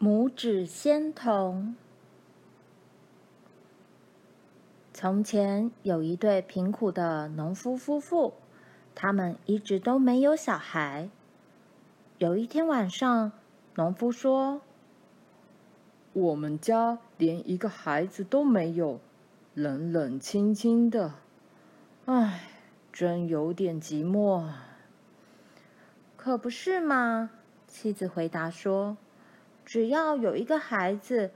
拇指仙童。从前有一对贫苦的农夫夫妇，他们一直都没有小孩。有一天晚上，农夫说：“我们家连一个孩子都没有，冷冷清清的，唉，真有点寂寞。”可不是嘛？妻子回答说。只要有一个孩子，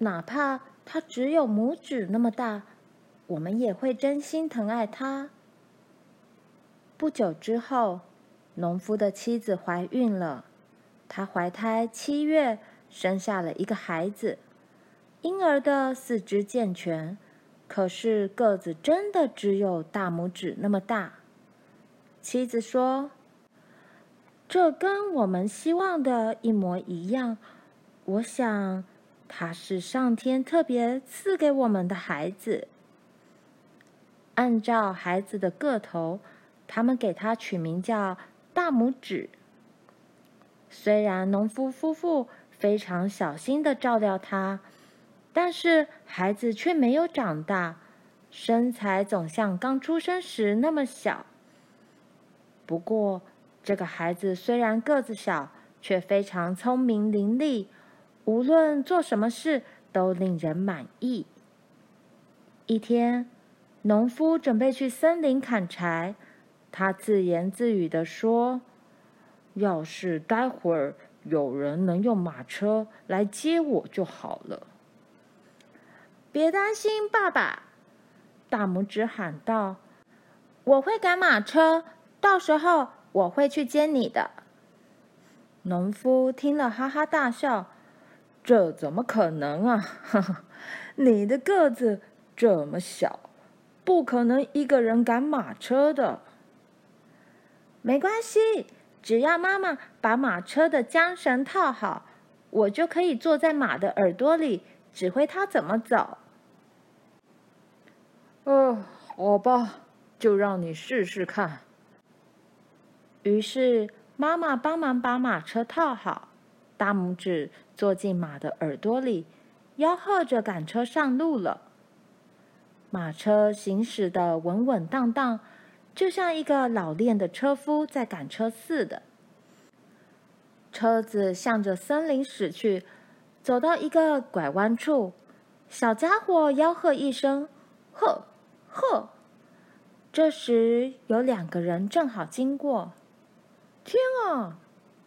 哪怕他只有拇指那么大，我们也会真心疼爱他。不久之后，农夫的妻子怀孕了，她怀胎七月，生下了一个孩子。婴儿的四肢健全，可是个子真的只有大拇指那么大。妻子说。这跟我们希望的一模一样。我想，他是上天特别赐给我们的孩子。按照孩子的个头，他们给他取名叫大拇指。虽然农夫夫妇非常小心地照料他，但是孩子却没有长大，身材总像刚出生时那么小。不过，这个孩子虽然个子小，却非常聪明伶俐，无论做什么事都令人满意。一天，农夫准备去森林砍柴，他自言自语地说：“要是待会儿有人能用马车来接我就好了。”别担心，爸爸，大拇指喊道：“我会赶马车，到时候。”我会去接你的。农夫听了，哈哈大笑：“这怎么可能啊？你的个子这么小，不可能一个人赶马车的。”没关系，只要妈妈把马车的缰绳套好，我就可以坐在马的耳朵里，指挥它怎么走。哦，好吧，就让你试试看。于是，妈妈帮忙把马车套好，大拇指坐进马的耳朵里，吆喝着赶车上路了。马车行驶的稳稳当当，就像一个老练的车夫在赶车似的。车子向着森林驶去，走到一个拐弯处，小家伙吆喝一声：“呵，呵！”这时，有两个人正好经过。天啊！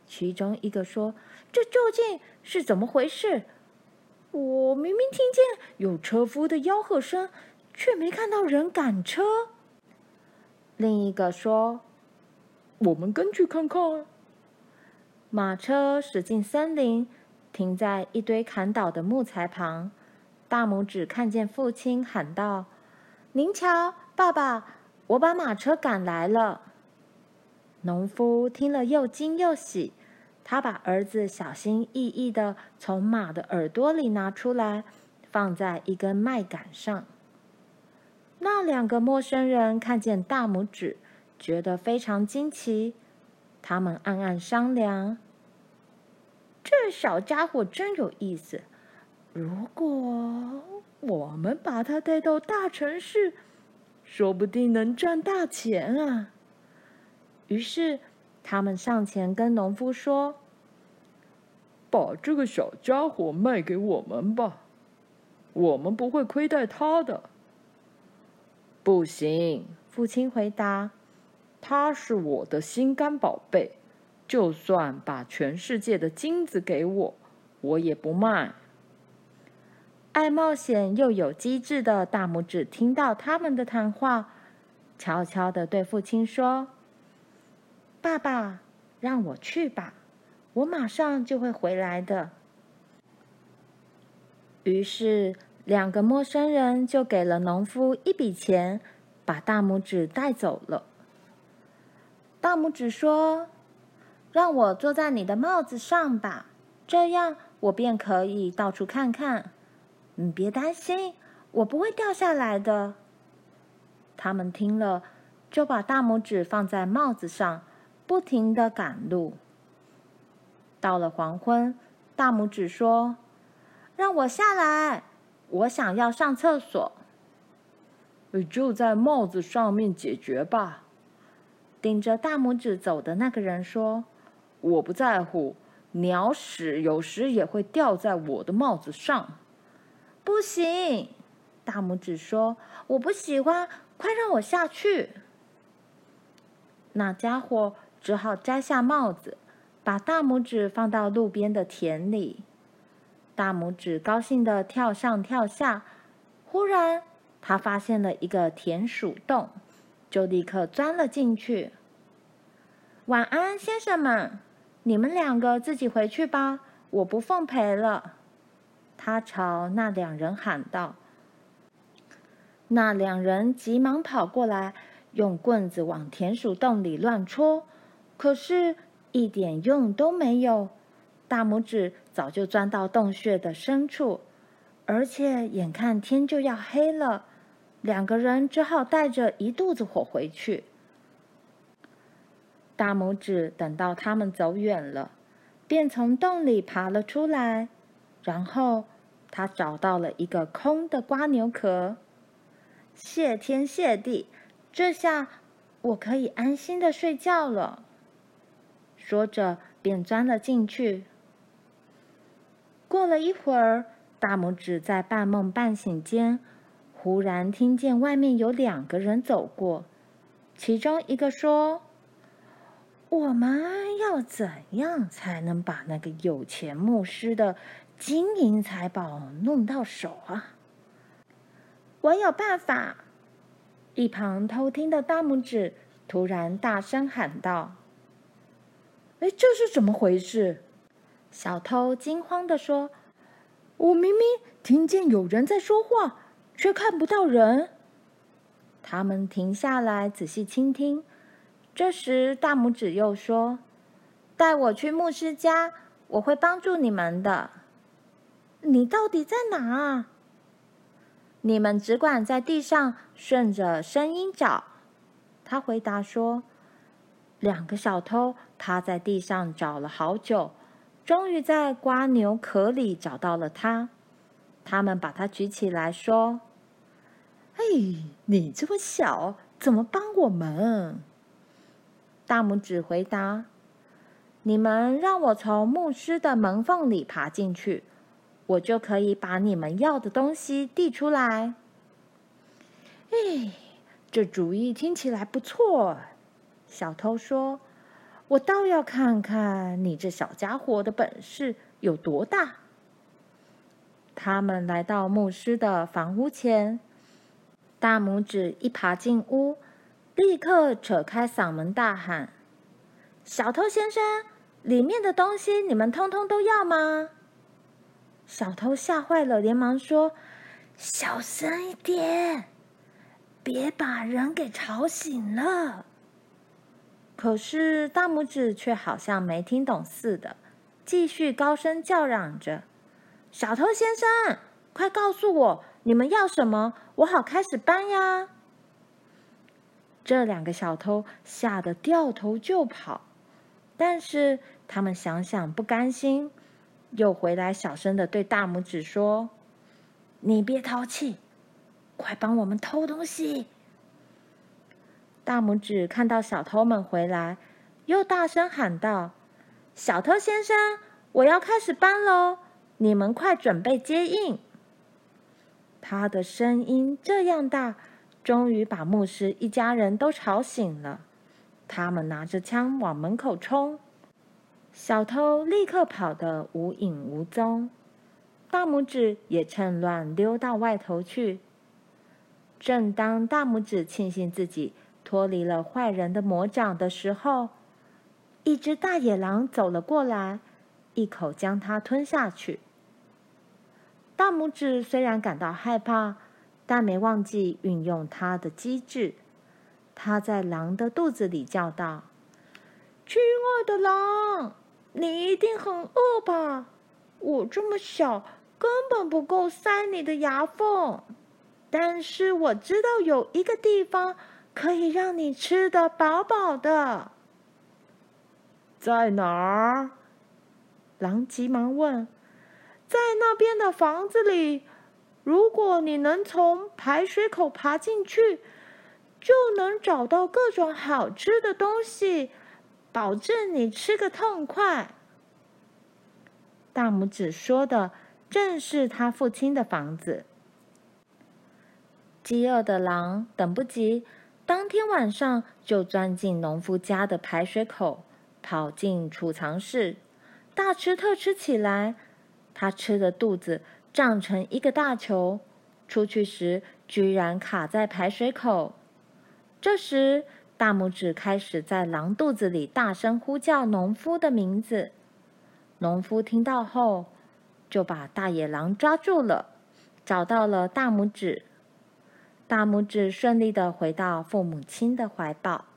其中一个说：“这究竟是怎么回事？我明明听见有车夫的吆喝声，却没看到人赶车。”另一个说：“我们跟去看看。”马车驶进森林，停在一堆砍倒的木材旁。大拇指看见父亲，喊道：“您瞧，爸爸，我把马车赶来了。”农夫听了又惊又喜，他把儿子小心翼翼地从马的耳朵里拿出来，放在一根麦杆上。那两个陌生人看见大拇指，觉得非常惊奇，他们暗暗商量：这小家伙真有意思，如果我们把他带到大城市，说不定能赚大钱啊！于是，他们上前跟农夫说：“把这个小家伙卖给我们吧，我们不会亏待他的。”“不行。”父亲回答，“他是我的心肝宝贝，就算把全世界的金子给我，我也不卖。”爱冒险又有机智的大拇指听到他们的谈话，悄悄的对父亲说。爸爸，让我去吧，我马上就会回来的。于是，两个陌生人就给了农夫一笔钱，把大拇指带走了。大拇指说：“让我坐在你的帽子上吧，这样我便可以到处看看。你别担心，我不会掉下来的。”他们听了，就把大拇指放在帽子上。不停的赶路。到了黄昏，大拇指说：“让我下来，我想要上厕所。”就在帽子上面解决吧。顶着大拇指走的那个人说：“我不在乎，鸟屎有时也会掉在我的帽子上。”不行，大拇指说：“我不喜欢，快让我下去。”那家伙只好摘下帽子，把大拇指放到路边的田里。大拇指高兴地跳上跳下，忽然，他发现了一个田鼠洞，就立刻钻了进去。晚安，先生们，你们两个自己回去吧，我不奉陪了。他朝那两人喊道。那两人急忙跑过来，用棍子往田鼠洞里乱戳，可是，一点用都没有。大拇指早就钻到洞穴的深处，而且眼看天就要黑了。两个人只好带着一肚子火回去。大拇指等到他们走远了，便从洞里爬了出来，然后他找到了一个空的蜗牛壳。谢天谢地，这下我可以安心的睡觉了。说着，便钻了进去。过了一会儿，大拇指在半梦半醒间。忽然听见外面有两个人走过，其中一个说：“我们要怎样才能把那个有钱牧师的金银财宝弄到手啊？”“我有办法！”一旁偷听的大拇指突然大声喊道：“哎，这是怎么回事？”小偷惊慌地说：“我明明听见有人在说话。”却看不到人。他们停下来仔细倾听。这时，大拇指又说：“带我去牧师家，我会帮助你们的。”你到底在哪啊？你们只管在地上顺着声音找。他回答说：“两个小偷趴在地上找了好久，终于在瓜牛壳里找到了他。他们把他举起来说。”哎，你这么小，怎么帮我们？大拇指回答：“你们让我从牧师的门缝里爬进去，我就可以把你们要的东西递出来。”哎，这主意听起来不错。小偷说：“我倒要看看你这小家伙的本事有多大。”他们来到牧师的房屋前。大拇指一爬进屋，立刻扯开嗓门大喊：“小偷先生，里面的东西你们通通都要吗？”小偷吓坏了，连忙说：“小声一点，别把人给吵醒了。”可是大拇指却好像没听懂似的，继续高声叫嚷着：“小偷先生，快告诉我！”你们要什么？我好开始搬呀！这两个小偷吓得掉头就跑，但是他们想想不甘心，又回来小声的对大拇指说：“你别淘气，快帮我们偷东西！”大拇指看到小偷们回来，又大声喊道：“小偷先生，我要开始搬喽！你们快准备接应！”他的声音这样大，终于把牧师一家人都吵醒了。他们拿着枪往门口冲，小偷立刻跑得无影无踪。大拇指也趁乱溜到外头去。正当大拇指庆幸自己脱离了坏人的魔掌的时候，一只大野狼走了过来，一口将它吞下去。大拇指虽然感到害怕，但没忘记运用它的机智。它在狼的肚子里叫道：“亲爱的狼，你一定很饿吧？我这么小，根本不够塞你的牙缝。但是我知道有一个地方可以让你吃得饱饱的。”在哪儿？狼急忙问：“在那边的房子里，如果你能从排水口爬进去，就能找到各种好吃的东西，保证你吃个痛快。”大拇指说的正是他父亲的房子。饥饿的狼等不及，当天晚上就钻进农夫家的排水口，跑进储藏室，大吃特吃起来。他吃的肚子胀成一个大球，出去时居然卡在排水口。这时，大拇指开始在狼肚子里大声呼叫农夫的名字。农夫听到后，就把大野狼抓住了，找到了大拇指。大拇指顺利的回到父母亲的怀抱。